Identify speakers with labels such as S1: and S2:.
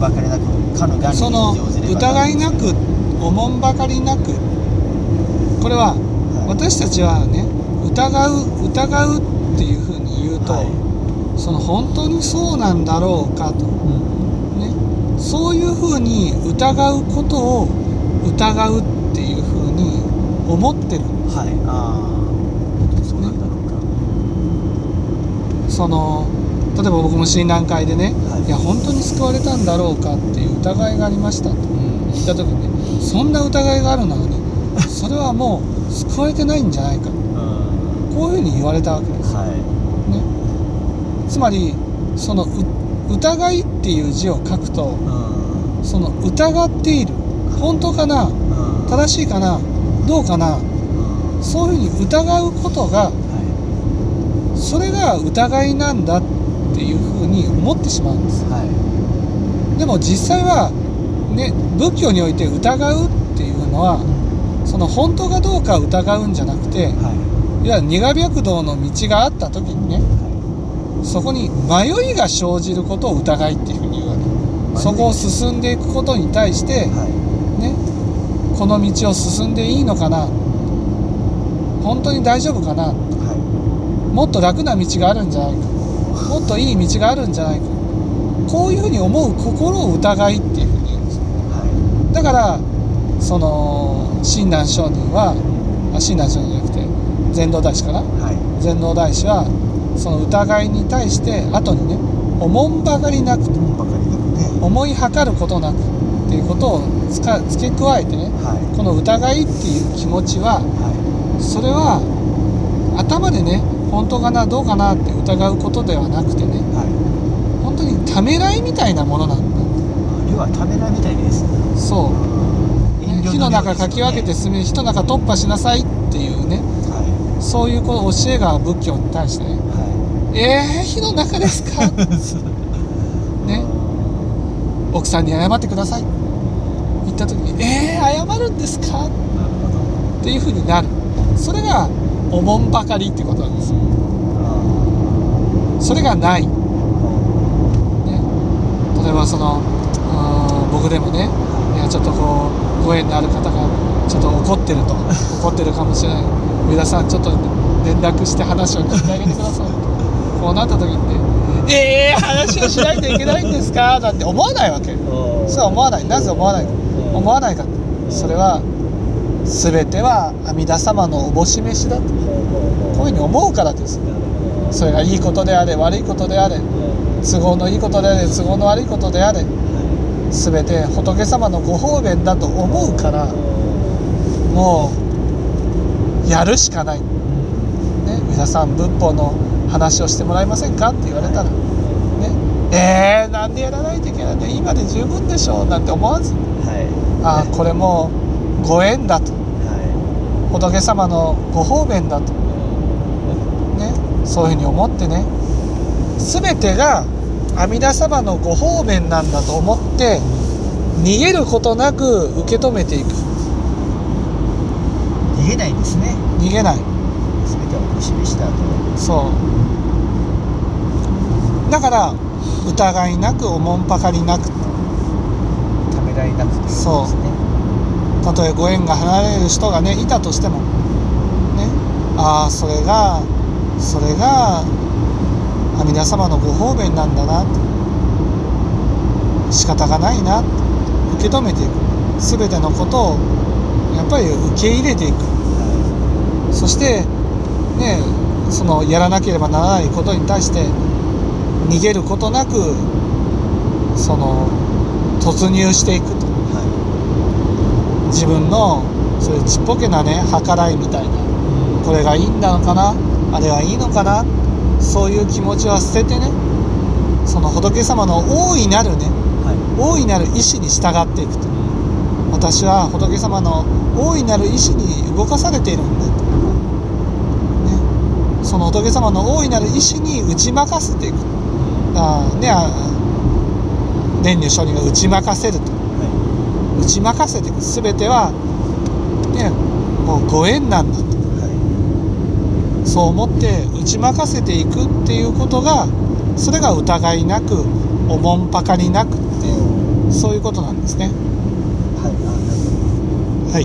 S1: んばかりなくかの
S2: その疑いなくおもんばかりなく。これは
S1: はい。
S2: 私たちはね疑う疑うっていうふうに言うと、
S1: はい。
S2: その本当にそうなんだろうかと。
S1: うん。
S2: ね。そういうふうに疑うことを疑うっていうふうに思ってる。
S1: はい。ああそうなんだろうか。
S2: その例えば僕も診断会でね、
S1: はい。
S2: い、や本当に救われたんだろうかっていう疑いがありましたと。
S1: うん。
S2: 言った時にねそんな疑いがあるならねそれはもう救われてないんじゃないか。
S1: うん。
S2: こういうふうに言われたわけです、
S1: はい。
S2: ね、つまりそのう疑いっていう字を書くと
S1: うん。
S2: その疑っている本当かな
S1: うん。
S2: 正しいかなどうかな
S1: うん。
S2: そういうふうに疑うことが
S1: は
S2: それが疑いなんだっていうふうに思ってしまうんです。
S1: いはい。
S2: でも実際はね仏教において疑うっていうのはその本当かどうかを疑うんじゃなくて
S1: はい。
S2: いわゆる二河白道の道があった時にね
S1: は
S2: そこに迷いが生じることを疑いっていうふうに言うわけ。そこを進んでいくことに対して
S1: いはい。
S2: ねこの道を進んでいいのかな本当に大丈夫かな
S1: は
S2: もっと楽な道があるんじゃないかもっといい道があるんじゃないか。こういうふうに思う心を疑いっていうふうに言うんです。
S1: いは
S2: だからその親鸞上人はあ親鸞上人じゃなくて禅道大師かな？い
S1: はい。
S2: 禅道大師はその疑いに対して後にねおもんばかりなくと
S1: ばかりなくね
S2: 思いはかることなくっていうことをつか付け加えてね
S1: はい。
S2: この疑いっていう気持ちは
S1: は
S2: それは頭でね本当かなどうかなって疑うことではなくてね。
S1: いはい。
S2: 本当にためらいみたいなものなんだ。
S1: 要はためらいみたいです。
S2: そう、ね、火の中
S1: か
S2: かき分けて進め火の中突破しなさいっていうね。
S1: は
S2: そういうこう教えが仏教に対してね。
S1: い。は
S2: えー、火の中ですか？
S1: い
S2: ね。奥さんに謝ってください。言った時にえー、謝るんですか？っていうふうになる。それがおもんばかりってことなんですよ。それがない、ね、例えばその僕でもねいやちょっとこうご縁のある方がちょっと怒ってると怒ってるかもしれない。上田さんちょっと連絡して話を聞いてあげてくださいこうなった時ってえー、話をしないといけないんですか？なんて思わないわけ。そうは思わない。なぜ思わない？か思わないかそれは全ては阿弥陀様のおぼし飯だと。こういうふうに思うからです。それがいいことであれ悪いことであれ都合のいいことであれ都合の悪いことであれ全て仏様のご方便だと思うからもうやるしかない、ね、皆さん仏法の話をしてもらえませんかって言われたら、ね、えー、なんでやらないといけないんだ。今で十分でしょう。なんて思わず。ああこれもうご縁だと。仏様のご方便だと、ね、そういうふうに思ってね。全てが阿弥陀様のご方便なんだと思って逃げることなく受け止めていく。
S1: 逃げないんですね。
S2: 逃げない。
S1: 全てをお示したと。
S2: そう。だから疑いなくおもんぱかりなく。
S1: ためらいなくていいです
S2: そう。
S1: ね
S2: たとえご縁が離れる人がねいたとしてもねああそれがそれが阿弥陀様のご方便なんだな仕方がないな受け止めていく。全てのことをやっぱり受け入れていく。そしてねそのやらなければならないことに対して逃げることなくその突入していく。自分のそういうちっぽけなね計らいみたいなこれがいいんだのかなあれはいいのかなそういう気持ちは捨ててねその仏様の大いなるね
S1: はい。
S2: 大いなる意志に従っていくと。私は仏様の大いなる意志に動かされているんだと、ね、その仏様の大いなる意志に打ち負かせていく。あーねあ蓮如上人が打ち負かせると打ち負かせていく全てはねもうご縁なんだと。そう思って打ち負かせていくっていうことがそれが疑いなくおもんぱかりなくっていうそういうことなんですね。
S1: はい。